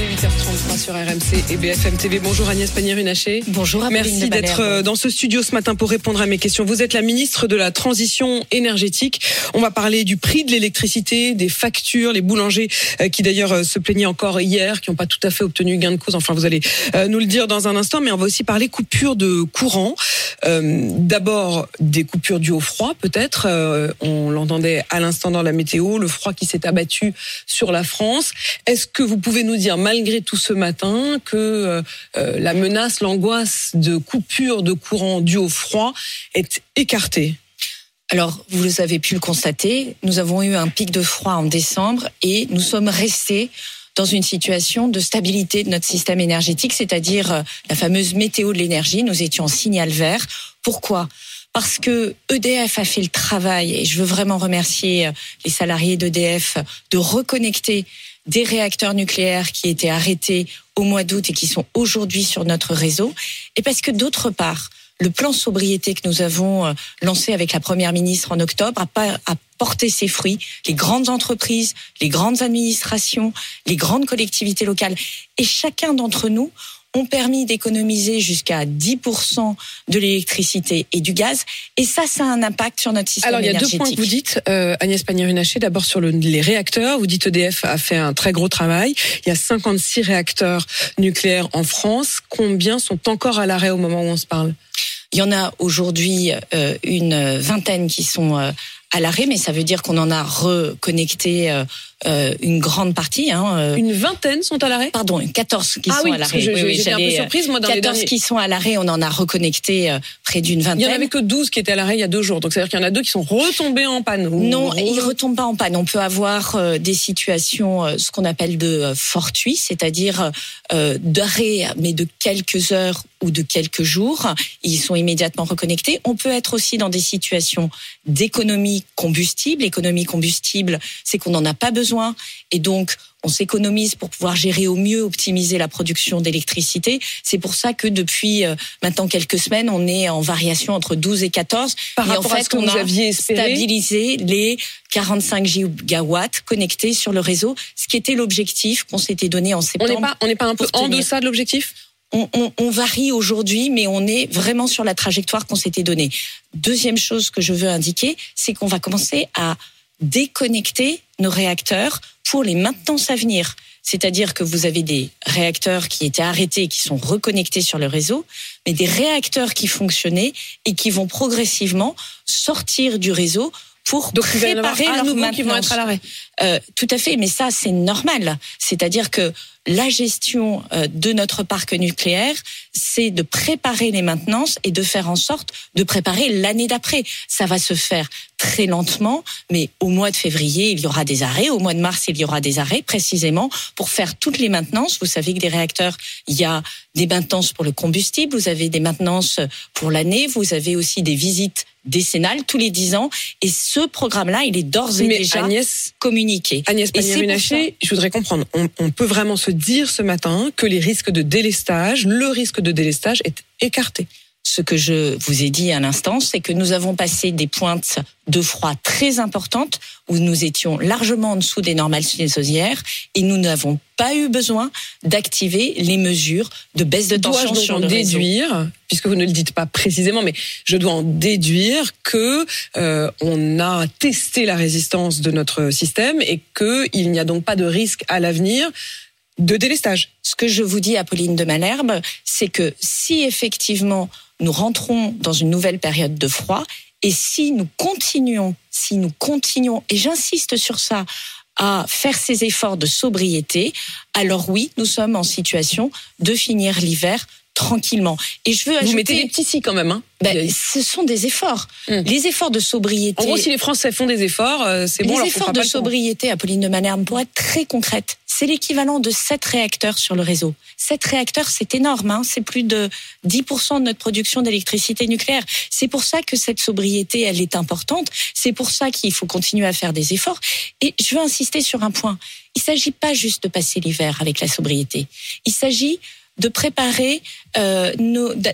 Il est 8h33 sur RMC et BFM TV. Bonjour Agnès Pannier-Runacher. Bonjour Apolline Merci d'être euh, dans ce studio ce matin pour répondre à mes questions. Vous êtes la ministre de la Transition énergétique. On va parler du prix de l'électricité, des factures, les boulangers euh, qui d'ailleurs euh, se plaignaient encore hier, qui n'ont pas tout à fait obtenu gain de cause. Enfin, vous allez nous le dire dans un instant, mais on va aussi parler coupure de courant. Euh, D'abord, des coupures dues au froid, peut-être. Euh, on l'entendait à l'instant dans la météo, le froid qui s'est abattu sur la France. Est-ce que vous pouvez nous dire, malgré tout ce matin, que euh, euh, la menace, l'angoisse de coupure de courant due au froid est écartée Alors, vous avez pu le constater, nous avons eu un pic de froid en décembre et nous sommes restés dans une situation de stabilité de notre système énergétique, c'est-à-dire euh, la fameuse météo de l'énergie. Nous étions en signal vert. Pourquoi? Parce que EDF a fait le travail, et je veux vraiment remercier les salariés d'EDF de reconnecter des réacteurs nucléaires qui étaient arrêtés au mois d'août et qui sont aujourd'hui sur notre réseau, et parce que d'autre part, le plan sobriété que nous avons euh, lancé avec la première ministre en octobre a, porté ses fruits. Les grandes entreprises, les grandes administrations, les grandes collectivités locales et chacun d'entre nous ont permis d'économiser jusqu'à 10% de l'électricité et du gaz. Et ça, ça a un impact sur notre système Alors, il y a deux énergétique. points que vous dites, euh, Agnès Pannier-Runacher. D'abord sur le- les réacteurs. Vous dites EDF a fait un très gros travail. Il y a 56 réacteurs nucléaires en France. Combien sont encore à l'arrêt au moment où on se parle? Il y en a aujourd'hui euh, une vingtaine qui sont euh, à l'arrêt, mais ça veut dire qu'on en a reconnecté euh, une grande partie. Hein, euh, Une vingtaine sont à l'arrêt Pardon, 14 qui Ah sont oui, à l'arrêt. je- Oui, oui, j'étais un peu surprise, moi, dans les 14 derniers- qui sont à l'arrêt, on en a reconnecté euh, près d'une Il y en vingtaine. avait que 12 qui étaient à l'arrêt il y a deux jours. Donc, c'est-à-dire qu'il y en a deux qui sont retombés en panne. Non, ils retombent pas en panne. On peut avoir des situations, ce qu'on appelle de fortuit, c'est-à-dire d'arrêt, mais de quelques heures ou de quelques jours. Ils sont immédiatement reconnectés. On peut être aussi dans des situations d'économie combustible. Économie combustible, c'est qu'on n'en a pas besoin et donc on s'économise pour pouvoir gérer au mieux, optimiser la production d'électricité. C'est pour ça que depuis euh, maintenant quelques semaines, on est en variation entre 12 et 14. Par Et en rapport à fait, ce que on vous a aviez espéré. stabiliser les 45 gigawatts connectés sur le réseau, ce qui était l'objectif qu'on s'était donné en On septembre. n'est pas, on n'est pas un peu en deçà de l'objectif? On, on- on varie aujourd'hui, mais on est vraiment sur la trajectoire qu'on s'était donnée. Deuxième chose que je veux indiquer, c'est qu'on va commencer à déconnecter nos réacteurs pour les maintenances à venir. C'est-à-dire que vous avez des réacteurs qui étaient arrêtés, qui sont reconnectés sur le réseau, mais des réacteurs qui fonctionnaient et qui vont progressivement sortir du réseau pour Donc, préparer leur nouveau qui vont maintenance. être à l'arrêt. Euh, tout à fait, mais ça c'est normal. C'est-à-dire que la gestion euh, de notre parc nucléaire, c'est de préparer les maintenances et de faire en sorte de préparer l'année d'après. Ça va se faire très lentement, mais au mois de février, il y aura des arrêts. Au mois de mars, il y aura des arrêts, précisément pour faire toutes les maintenances. Vous savez que des réacteurs, il y a des maintenances pour le combustible, vous avez des maintenances pour l'année, vous avez aussi des visites décennales tous les 10 ans. Et ce programme-là, il est d'ores et Mais déjà Agnès, communiqué. Agnès Pannier-Runacher, je voudrais comprendre. On, on peut vraiment se dire ce matin que les risques de délestage, le risque de délestage est écarté. Ce que je vous ai dit à l'instant, c'est que nous avons passé des pointes de froid très importantes où nous étions largement en dessous des normales saisonnières et nous n'avons pas eu besoin d'activer les mesures de baisse de tension sur en le réseau. déduire, puisque vous ne le dites pas précisément, mais je dois en déduire que euh, on a testé la résistance de notre système et qu'il n'y a donc pas de risque à l'avenir de délestage. Ce que je vous dis, Apolline de Malherbe, c'est que si effectivement nous rentrons dans une nouvelle période de froid, et si nous continuons, si nous continuons, et j'insiste sur ça, à faire ces efforts de sobriété, alors oui, nous sommes en situation de finir l'hiver tranquillement. Et je veux Vous ajouter, mettez des petits si quand même. Hein ben, ce sont des efforts. Mm. Les efforts de sobriété. en gros, si les Français font des efforts, euh, c'est bon. les efforts de sobriété, Apolline de Malherbe, pour être très concrète, c'est l'équivalent de 7 réacteurs sur le réseau. 7 réacteurs, c'est énorme, hein, c'est plus de 10% de notre production d'électricité nucléaire. C'est pour ça que cette sobriété, elle est importante. C'est pour ça qu'il faut continuer à faire des efforts. Et je veux insister sur un point. Il ne s'agit pas juste de passer l'hiver avec la sobriété. Il s'agit de préparer, euh,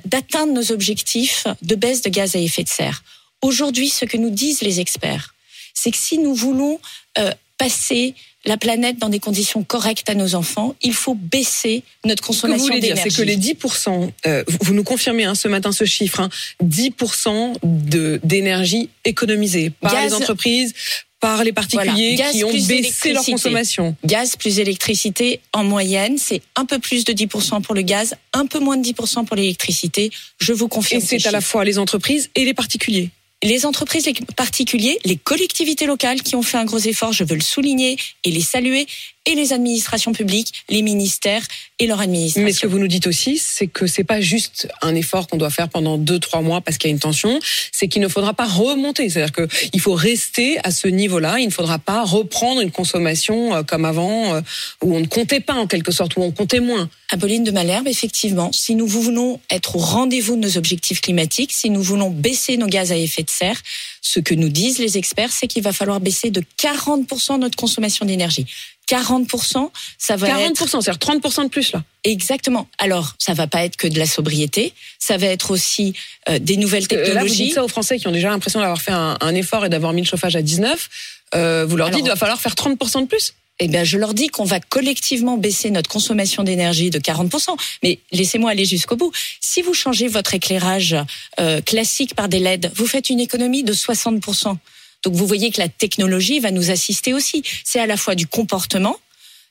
d'atteindre nos objectifs de baisse de gaz à effet de serre. Aujourd'hui, ce que nous disent les experts, c'est que si nous voulons euh, passer la planète dans des conditions correctes à nos enfants, il faut baisser notre consommation d'énergie. Ce que vous voulez dire, c'est que les 10%, euh, vous nous confirmez hein, ce matin ce chiffre, hein, 10% de, d'énergie économisée par les entreprises, par les particuliers qui ont baissé leur consommation. Gaz plus électricité, en moyenne, c'est un peu plus de 10% pour le gaz, un peu moins de 10% pour l'électricité. Je vous confirme. Et c'est à la fois les entreprises et les particuliers les entreprises, les particuliers, les collectivités locales qui ont fait un gros effort, je veux le souligner et les saluer, et les administrations publiques, les ministères et leur administration. Mais ce que vous nous dites aussi, c'est que c'est pas juste un effort qu'on doit faire pendant deux, trois mois parce qu'il y a une tension, c'est qu'il ne faudra pas remonter. C'est-à-dire qu'il faut rester à ce niveau-là. Il ne faudra pas reprendre une consommation euh, comme avant, euh, où on ne comptait pas en quelque sorte, où on comptait moins. Apolline de Malherbe, effectivement, si nous voulons être au rendez-vous de nos objectifs climatiques, si nous voulons baisser nos gaz à effet de serre, ce que nous disent les experts, c'est qu'il va falloir baisser de 40% notre consommation d'énergie. 40%, ça va 40%, être... c'est-à-dire 30% de plus là. Exactement. Alors, ça va pas être que de la sobriété, ça va être aussi euh, des nouvelles technologies. Là, vous dites ça aux Français qui ont déjà l'impression d'avoir fait un, un, effort et d'avoir mis le chauffage à 19. Euh, vous leur dites qu'il va falloir faire 30% de plus eh bien, je leur dis qu'on va collectivement baisser notre consommation d'énergie de 40%. Mais laissez-moi aller jusqu'au bout. Si vous changez votre éclairage euh, classique par des LED, vous faites une économie de 60%. Donc vous voyez que la technologie va nous assister aussi. C'est à la fois du comportement,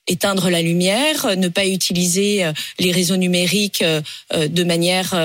éteindre la lumière, ne pas utiliser euh, les réseaux numériques euh, euh, de manière,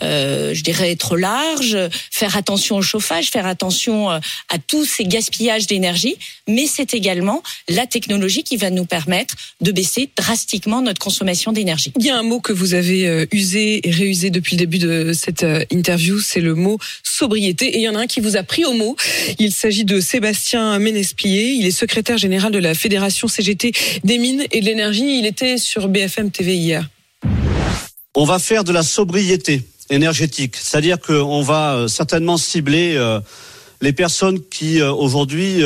je dirais, trop large, faire attention au chauffage, faire attention à tous ces gaspillages d'énergie, mais c'est également la technologie qui va nous permettre de baisser drastiquement notre consommation d'énergie. Il y a un mot que vous avez usé et réusé depuis le début de cette interview, c'est le mot sobriété, et il y en a un qui vous a pris au mot. Il s'agit de Sébastien Ménesplier, il est secrétaire général de la Fédération CGT des et de l'énergie. Il était sur BFM TV hier. On va faire de la sobriété énergétique, c'est-à-dire qu'on va euh, certainement cibler euh, les personnes qui euh, aujourd'hui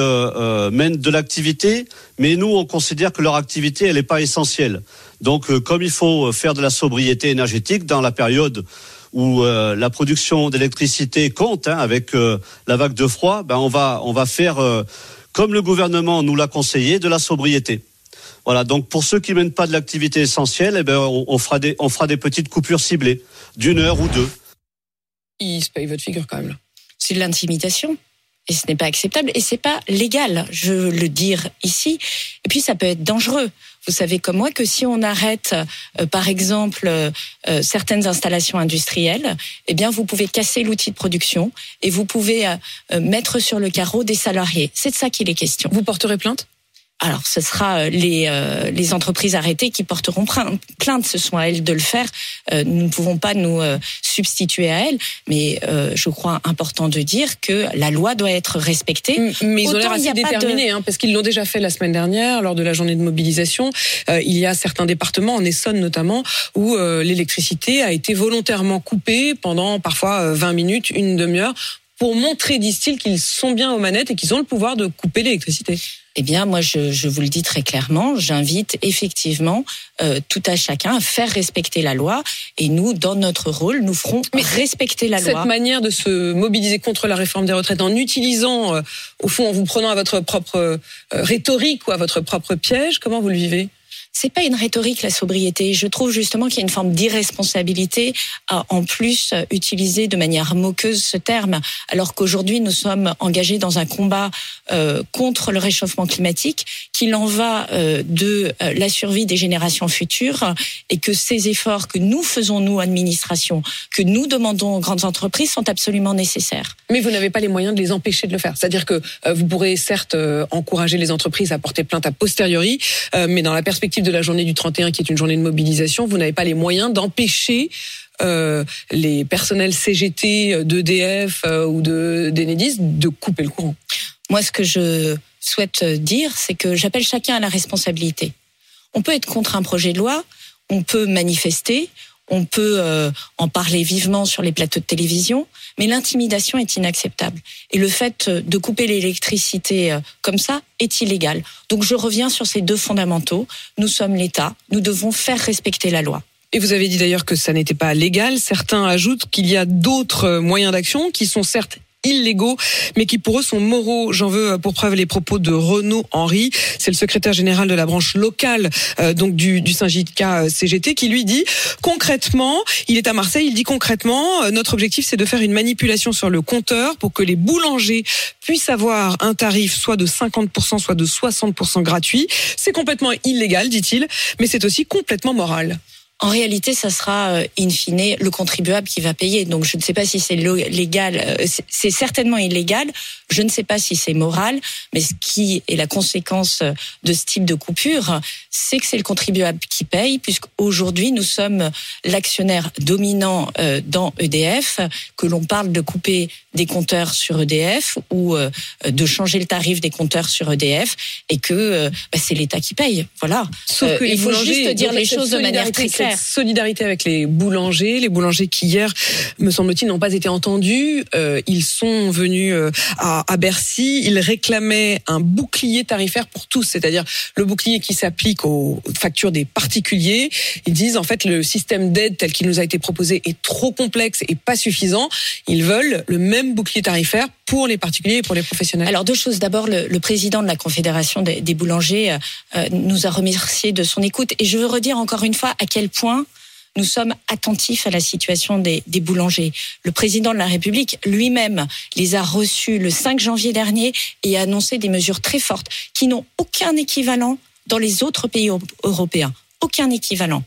mènent de l'activité, mais nous on considère que leur activité elle n'est pas essentielle. Donc comme il faut faire de la sobriété énergétique dans la période où la production d'électricité compte hein, avec la vague de froid, ben on va on va faire comme le gouvernement nous l'a conseillé de la sobriété. Voilà, donc pour ceux qui mènent pas de l'activité essentielle, eh ben on, fera des on fera des petites coupures ciblées d'une heure ou deux. Il se paye votre figure quand même. C'est de l'intimidation. Et ce n'est pas acceptable et c'est pas légal, je veux le dire ici. Et puis ça peut être dangereux. Vous savez comme moi que si on arrête, euh, par exemple, euh, certaines installations industrielles, eh bien vous pouvez casser l'outil de production et vous pouvez euh, mettre sur le carreau des salariés. C'est de ça qu'il est question. Vous porterez plainte? Alors, ce sera euh, les, euh, les entreprises arrêtées qui porteront plainte. Ce sont à elles de le faire. Euh, nous ne pouvons pas nous substituer à elles. Mais je crois important de dire que la loi doit être respectée. Mais ils ont l'air assez déterminés, hein, parce qu'ils l'ont déjà fait la semaine dernière lors de la journée de mobilisation. il y a certains départements, en Essonne notamment, où l'électricité a été volontairement coupée pendant parfois 20 minutes, une demi-heure, pour montrer, disent-ils, qu'ils sont bien aux manettes et qu'ils ont le pouvoir de couper l'électricité. Eh bien, moi, je, je, vous le dis très clairement, j'invite effectivement euh, tout à chacun à faire respecter la loi. Et nous, dans notre rôle, nous ferons respecter la loi. Cette manière de se mobiliser contre la réforme des retraites en utilisant, euh, au fond, en vous prenant à votre propre euh, rhétorique ou à votre propre piège, comment vous le vivez? C'est pas une rhétorique la sobriété. Je trouve justement qu'il y a une forme d'irresponsabilité à en plus utiliser de manière moqueuse ce terme, alors qu'aujourd'hui nous sommes engagés dans un combat euh, contre le réchauffement climatique, qu'il en va euh, de euh, la survie des générations futures et que ces efforts que nous faisons nous administration, que nous demandons aux grandes entreprises sont absolument nécessaires. Mais vous n'avez pas les moyens de les empêcher de le faire. C'est-à-dire que vous pourrez certes encourager les entreprises à porter plainte a posteriori, mais dans la perspective de la journée du 31, qui est une journée de mobilisation, vous n'avez pas les moyens d'empêcher euh, les personnels CGT d'EDF euh, ou de d'Enedis de couper le courant. Moi, ce que je souhaite dire, c'est que j'appelle chacun à la responsabilité. On peut être contre un projet de loi, on peut manifester, on peut euh, en parler vivement sur les plateaux de télévision, mais l'intimidation est inacceptable. Et le fait de couper l'électricité euh, comme ça est illégal. Donc je reviens sur ces deux fondamentaux. Nous sommes l'État, nous devons faire respecter la loi. Et vous avez dit d'ailleurs que ça n'était pas légal. Certains ajoutent qu'il y a d'autres moyens d'action qui sont certes illégaux, mais qui pour eux sont moraux. J'en veux pour preuve les propos de Renaud Henry, c'est le secrétaire général de la branche locale euh, donc du, du syndicat euh, CGT, qui lui dit concrètement, il est à Marseille, il dit concrètement, euh, notre objectif c'est de faire une manipulation sur le compteur pour que les boulangers puissent avoir un tarif soit de 50%, soit de 60% gratuit. C'est complètement illégal, dit-il, mais c'est aussi complètement moral. En réalité, ça sera euh, in fine le contribuable qui va payer. Donc je ne sais pas si c'est légal, euh, c'est certainement illégal. Je ne sais pas si c'est moral, mais ce qui est la conséquence euh, de ce type de coupure, c'est que c'est le contribuable qui paye, puisqu'aujourd'hui nous sommes l'actionnaire dominant dans EDF, que l'on parle de couper des compteurs sur EDF ou de changer le tarif des compteurs sur EDF, et que bah, c'est l'État qui paye. Voilà. Sauf que il faut juste dire les choses de manière très claire solidarité avec les boulangers, les boulangers qui hier, me semble-t-il, n'ont pas été entendus. Euh, ils sont venus euh, à, Bercy. Ils réclamaient un bouclier tarifaire pour tous, c'est-à-dire le bouclier qui s'applique aux factures des particuliers. Ils disent en fait le système d'aide tel qu'il nous a été proposé est trop complexe et pas suffisant. Ils veulent le même bouclier tarifaire pour les particuliers et pour les professionnels. Alors deux choses. D'abord, le, président de la Confédération des, des boulangers euh, nous a remercié de son écoute et je veux redire encore une fois à quel point nous sommes attentifs à la situation des, boulangers. Le président de la République lui-même les a reçus le 5 janvier dernier et a annoncé des mesures très fortes qui n'ont aucun équivalent dans les autres pays européens. Aucun équivalent.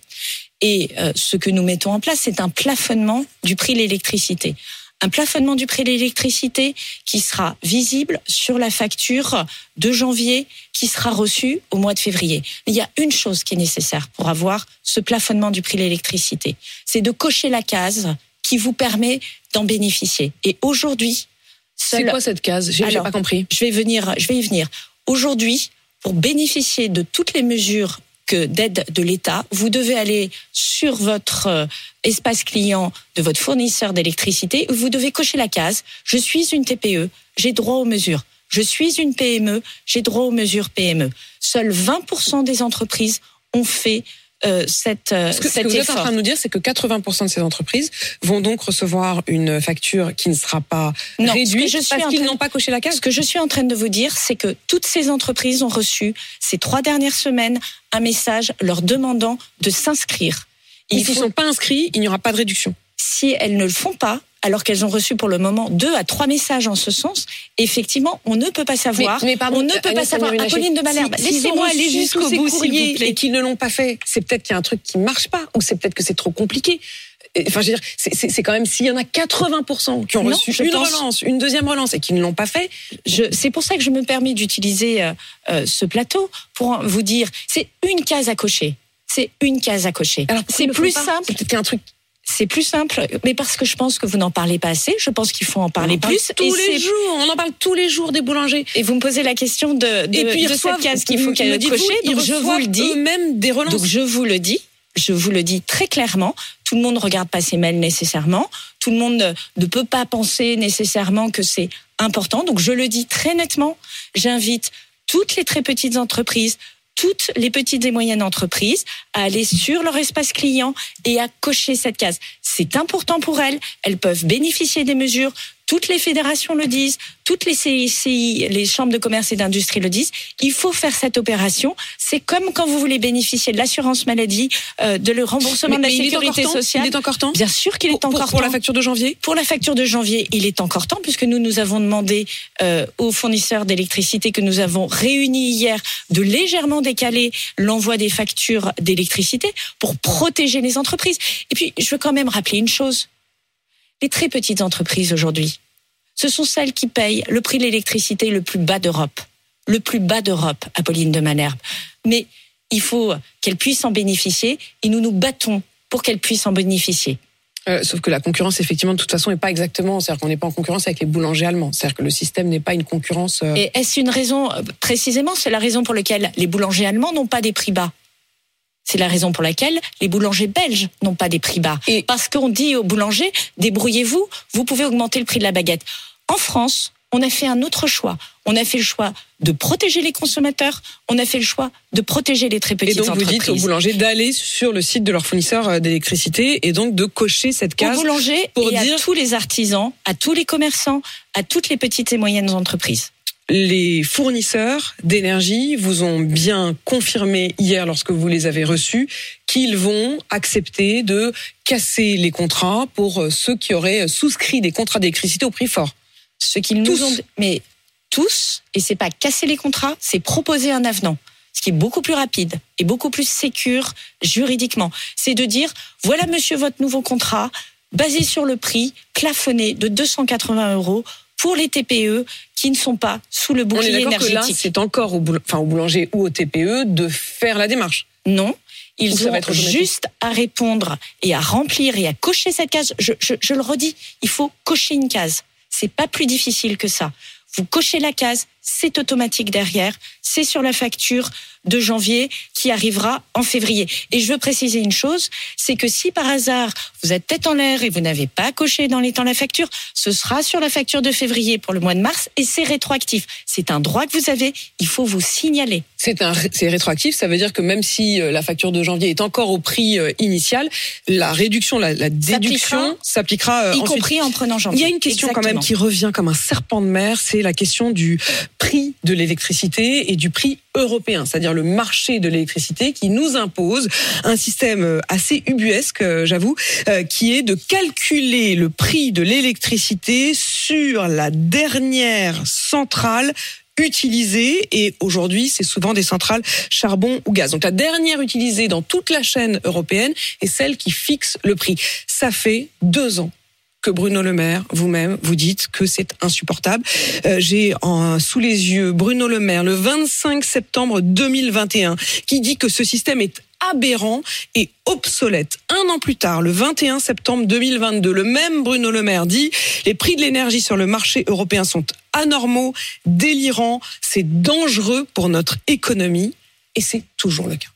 Et euh, ce que nous mettons en place, c'est un plafonnement du prix de l'électricité un plafonnement du prix de l'électricité qui sera visible sur la facture de janvier qui sera reçue au mois de février. il y a une chose qui est nécessaire pour avoir ce plafonnement du prix de l'électricité, c'est de cocher la case qui vous permet d'en bénéficier. Et aujourd'hui, c'est quoi cette case? J'ai pas compris. Je vais venir, je vais y venir. Aujourd'hui, pour bénéficier de toutes les mesures que d'aide de l'État, vous devez aller sur votre euh, espace client de votre fournisseur d'électricité, vous devez cocher la case. Je suis une TPE, j'ai droit aux mesures. Je suis une PME, j'ai droit aux mesures PME. Seuls 20% des entreprises ont fait cette, euh, ce que, cet ce que vous êtes en train de nous dire, c'est que 80% de ces entreprises vont donc recevoir une facture qui ne sera pas non, réduite je suis parce qu'ils n'ont pas coché la case. Ce que je suis en train de vous dire, c'est que toutes ces entreprises ont reçu ces trois dernières semaines un message leur demandant de s'inscrire. S'ils ne faut... sont pas inscrits, il n'y aura pas de réduction. Si elles ne le font pas, alors qu'elles ont reçu pour le moment deux à trois messages en ce sens. Effectivement, on ne peut pas savoir. Mais, mais pardon, on ne peut pas savoir. Apolline de Malherbe, si, laissez-moi aller jusqu'au bout, s'il vous plaît. Et qu'ils ne l'ont pas fait, c'est peut-être qu'il y a un truc qui marche pas, ou c'est peut-être que c'est trop compliqué. Enfin, je veux dire, c'est quand même s'il y en a 80% qui ont non, reçu une pense... relance, une deuxième relance et qui ne l'ont pas fait. C'est pour ça que je me permets d'utiliser euh, euh, ce plateau pour vous dire, c'est une case à cocher. C'est une case à cocher. C'est plus simple. C'est peut-être qu'il y a un truc c'est plus simple, mais parce que je pense que vous n'en parlez pas assez. Je pense qu'il faut en parler on plus. Tous et les jours, on en parle tous les jours des boulangers. Et vous me posez la question de, de, et puis, de cette case qu'il faut qu'elle cocher. Donc je vous le dis. Même des relances. Donc je vous le dis. Je vous le dis très clairement. Tout le monde ne regarde pas ses mails nécessairement. Tout le monde ne peut pas penser nécessairement que c'est important. Donc je le dis très nettement. J'invite toutes les très petites entreprises, toutes les petites et moyennes entreprises à aller sur leur espace client et à cocher cette case. C'est important pour elles. Elles peuvent bénéficier des mesures. Toutes les fédérations le disent, toutes les CICI, les chambres de commerce et d'industrie le disent. Il faut faire cette opération. C'est comme quand vous voulez bénéficier de l'assurance maladie, euh, de le remboursement mais, de la sécurité sociale. Il est encore temps. Bien sûr qu'il est pour, encore pour, temps. Pour la facture de janvier. Pour la facture de janvier, il est encore temps puisque nous nous avons demandé euh, aux fournisseurs d'électricité que nous avons réunis hier de légèrement décaler l'envoi des factures d'électricité pour protéger les entreprises. Et puis, je veux quand même rappeler une chose. Les très petites entreprises aujourd'hui, ce sont celles qui payent le prix de l'électricité le plus bas d'Europe. Le plus bas d'Europe, Apolline de Malherbe. Mais il faut qu'elles puissent en bénéficier et nous nous battons pour qu'elles puissent en bénéficier. Euh, sauf que la concurrence, effectivement, de toute façon, n'est pas exactement. C'est-à-dire qu'on n'est pas en concurrence avec les boulangers allemands. C'est-à-dire que le système n'est pas une concurrence. Euh... Et est-ce une raison, précisément, c'est la raison pour laquelle les boulangers allemands n'ont pas des prix bas? C'est la raison pour laquelle les boulangers belges n'ont pas des prix bas. Et Parce qu'on dit aux boulangers, débrouillez-vous, vous pouvez augmenter le prix de la baguette. En France, on a fait un autre choix. On a fait le choix de protéger les consommateurs, on a fait le choix de protéger les très petites Et donc entreprises. vous dites aux boulangers d'aller sur le site de leur fournisseur euh, d'électricité et donc de cocher cette aux case. boulangers pour et dire- à tous les artisans, à tous les commerçants, à toutes les petites et moyennes entreprises. Les fournisseurs d'énergie vous ont bien confirmé hier lorsque vous les avez reçus qu'ils vont accepter de casser les contrats pour euh, ceux qui auraient souscrit des contrats d'électricité au prix fort. Ce qu'ils nous ont, mais tous, et c'est pas casser les contrats, c'est proposer un avenant. Ce qui est beaucoup plus rapide et beaucoup plus sécure juridiquement. C'est de dire, voilà monsieur votre nouveau contrat, basé sur le prix plafonné de 280 euros pour les TPE qui ne sont pas sous le On est bouclier d'accord que là, énergétique. c'est encore au, boul- enfin, au boulanger ou au TPE de faire la démarche. Non. Ils ont être juste à répondre et à remplir et à cocher cette case. Je, je- je le redis, il faut cocher une case. C'est pas plus difficile que ça. Vous cochez la case, c'est automatique derrière, c'est sur la facture de janvier qui arrivera en février. Et je veux préciser une chose, c'est que si par hasard vous êtes tête en l'air et vous n'avez pas coché dans les temps la facture, ce sera sur la facture de février pour le mois de mars et c'est rétroactif. C'est un droit que vous avez, il faut vous signaler. C'est un, c'est rétroactif, ça veut dire que même si euh, la facture de janvier est encore au prix euh, initial, la réduction, la, la déduction s'appliquera y ensuite. compris en prenant janvier. Il y a une question quand même qui revient comme un serpent de mer, c'est la question du prix de l'électricité et du prix européen, c'est-à-dire le marché de l'électricité qui nous impose un système euh, assez ubuesque, euh, j'avoue, euh, qui est de calculer le prix de l'électricité sur la dernière centrale utilisée et aujourd'hui c'est souvent des centrales charbon ou gaz. Donc la dernière utilisée dans toute la chaîne européenne est celle qui fixe le prix. Ça fait deux ans que Bruno Le Maire, vous-même, vous dites que c'est insupportable. Euh, J'ai sous les yeux Bruno Le Maire le 25 septembre 2021 qui dit que ce système est aberrant et obsolète. Un an plus tard, le 21 septembre 2022, le même Bruno Le Maire dit les prix de l'énergie sur le marché européen sont anormaux, délirants, c'est dangereux pour notre économie et c'est toujours le cas.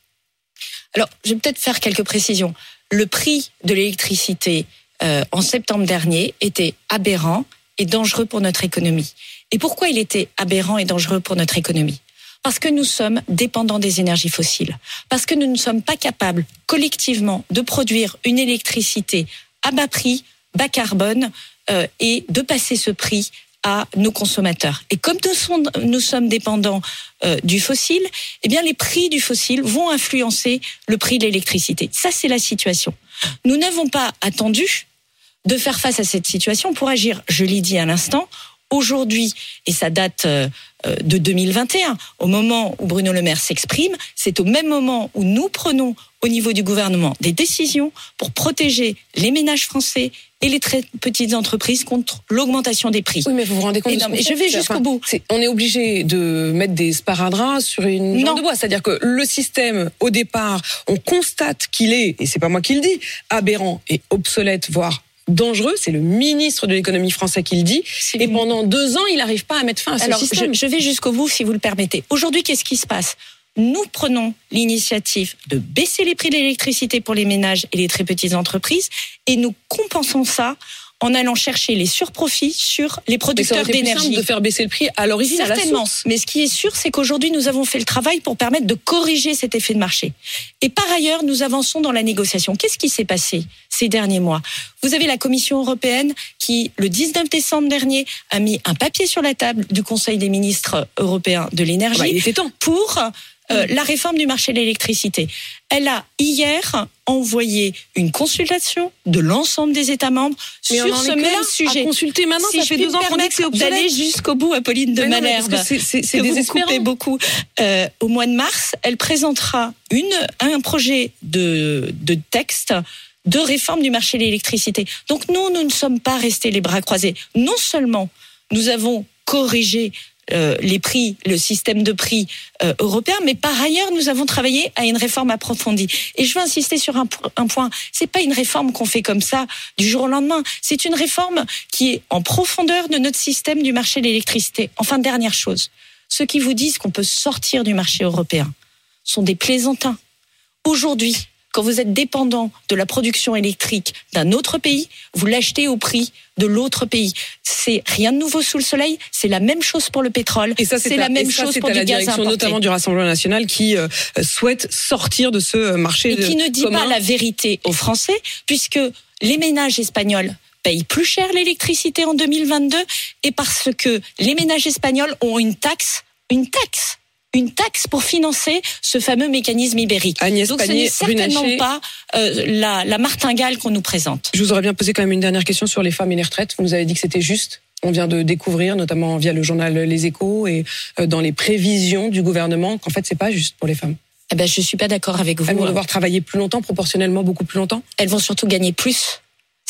Alors, je vais peut-être faire quelques précisions. Le prix de l'électricité euh, en septembre dernier était aberrant et dangereux pour notre économie. Et pourquoi il était aberrant et dangereux pour notre économie? Parce que nous sommes dépendants des énergies fossiles. Parce que nous ne sommes pas capables collectivement de produire une électricité à bas prix, bas carbone euh, et de passer ce prix à nos consommateurs. Et comme nous, sommes- dépendants euh, du fossile, eh bien les prix du fossile vont influencer le prix de l'électricité. Ça, c'est la situation. Nous n'avons pas attendu de faire face à cette situation pour agir. Je l'ai dit à l'instant. Aujourd'hui, et ça date euh, euh, de 2021, au moment où Bruno Le Maire s'exprime, c'est au même moment où nous prenons au niveau du gouvernement des décisions pour protéger les ménages français et les très petites entreprises contre l'augmentation des prix. Oui, mais vous vous rendez compte Et de ce non, qu'on mais je vais jusqu'au enfin, bout. On est obligé de mettre des sparadraps sur une Non. jambe de bois. C'est-à-dire que le système, au départ, on constate qu'il est, et c'est pas moi qui le dis, aberrant et obsolète, voire dangereux. C'est le ministre de l'économie français qui le dit. Et pendant deux ans, il n'arrive pas à mettre fin à ce Alors, système. je, je vais jusqu'au bout, si vous le permettez. Aujourd'hui, qu'est-ce qui se passe? Nous prenons l'initiative de baisser les prix de l'électricité pour les ménages et les très petites entreprises, et nous compensons ça en allant chercher les surprofits sur les producteurs d'énergie. de faire baisser le prix à l'origine, à la Certainement. Mais ce qui est sûr, c'est qu'aujourd'hui, nous avons fait le travail pour permettre de corriger cet effet de marché. Et par ailleurs, nous avançons dans la négociation. Qu'est-ce qui s'est passé ces derniers mois? Vous avez la Commission européenne qui, le 19 décembre dernier, a mis un papier sur la table du Conseil des ministres européens de Ah l'énergie bah, il était temps. pour euh, la réforme du marché de l'électricité. Elle a hier envoyé une consultation de l'ensemble des États membres Mais sur on en est ce même sujet. À consulter maintenant, Si ça je fait deux ans qu'on dit que d'aller jusqu'au bout, Apolline de Mais Malherbe, que c'est- coupez beaucoup. Euh, au mois de mars, elle présentera une, un projet de, de texte de réforme du marché de l'électricité. Donc nous, nous ne sommes pas restés les bras croisés. Non seulement nous avons corrigé euh, les prix, le système de prix euh, européen, mais par ailleurs, nous avons travaillé à une réforme approfondie. Et je veux insister sur un, un point. C'est pas une réforme qu'on fait comme ça du jour au lendemain. C'est une réforme qui est en profondeur de notre système du marché de l'électricité. Enfin, dernière chose. Ceux qui vous disent qu'on peut sortir du marché européen sont des plaisantins. Aujourd'hui, quand vous êtes dépendant de la production électrique d'un autre pays, vous l'achetez au prix de l'autre pays. C'est rien de nouveau sous le soleil. C'est la même chose pour le pétrole. Et ça, c'est la même chose pour la direction, notamment du Rassemblement national, qui euh, souhaite sortir de ce marché. Et qui ne dit pas la vérité aux Français, puisque les ménages espagnols payent plus cher l'électricité en 2022 et parce que les ménages espagnols ont une taxe, une taxe une taxe pour financer ce fameux mécanisme ibérique. Agnès Donc ce n'est certainement pas euh, la, la martingale qu'on nous présente. Je vous aurais bien posé quand même une dernière question sur les femmes et les retraites. Vous nous avez dit que c'était juste. On vient de découvrir, notamment via le journal Les Échos et euh, dans les prévisions du gouvernement, qu'en fait c'est pas juste pour les femmes. Eh ben, je suis pas d'accord avec vous. Elles vont devoir travailler plus longtemps, proportionnellement beaucoup plus longtemps. Elles vont surtout gagner plus.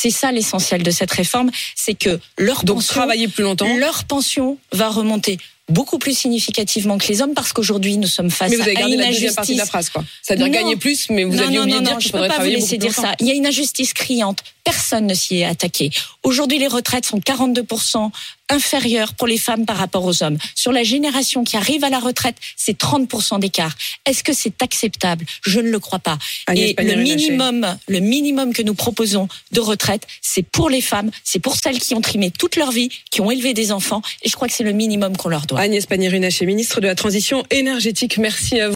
C'est ça l'essentiel de cette réforme, c'est que leur Donc pension, travailler plus longtemps. leur pension va remonter beaucoup plus significativement que les hommes parce qu'aujourd'hui nous sommes face Mais vous avez à gardé une la deuxième partie de la phrase, quoi. C'est-à-dire gagner plus, mais vous non, aviez non, oublié non, de dire je peux pas vous laisser dire ça. Il y a une injustice criante. Personne ne s'y est attaqué. Aujourd'hui, les retraites sont 42% inférieures pour les femmes par rapport aux hommes. Sur la génération qui arrive à la retraite, c'est 30% d'écart. Est-ce que c'est acceptable? Je ne le crois pas. Agnès Et le minimum, le minimum que nous proposons de retraite, c'est pour les femmes, c'est pour celles qui ont trimé toute leur vie, qui ont élevé des enfants. Et je crois que c'est le minimum qu'on leur doit. Agnès Pannier-Runacher, ministre de la Transition énergétique. Merci à vous.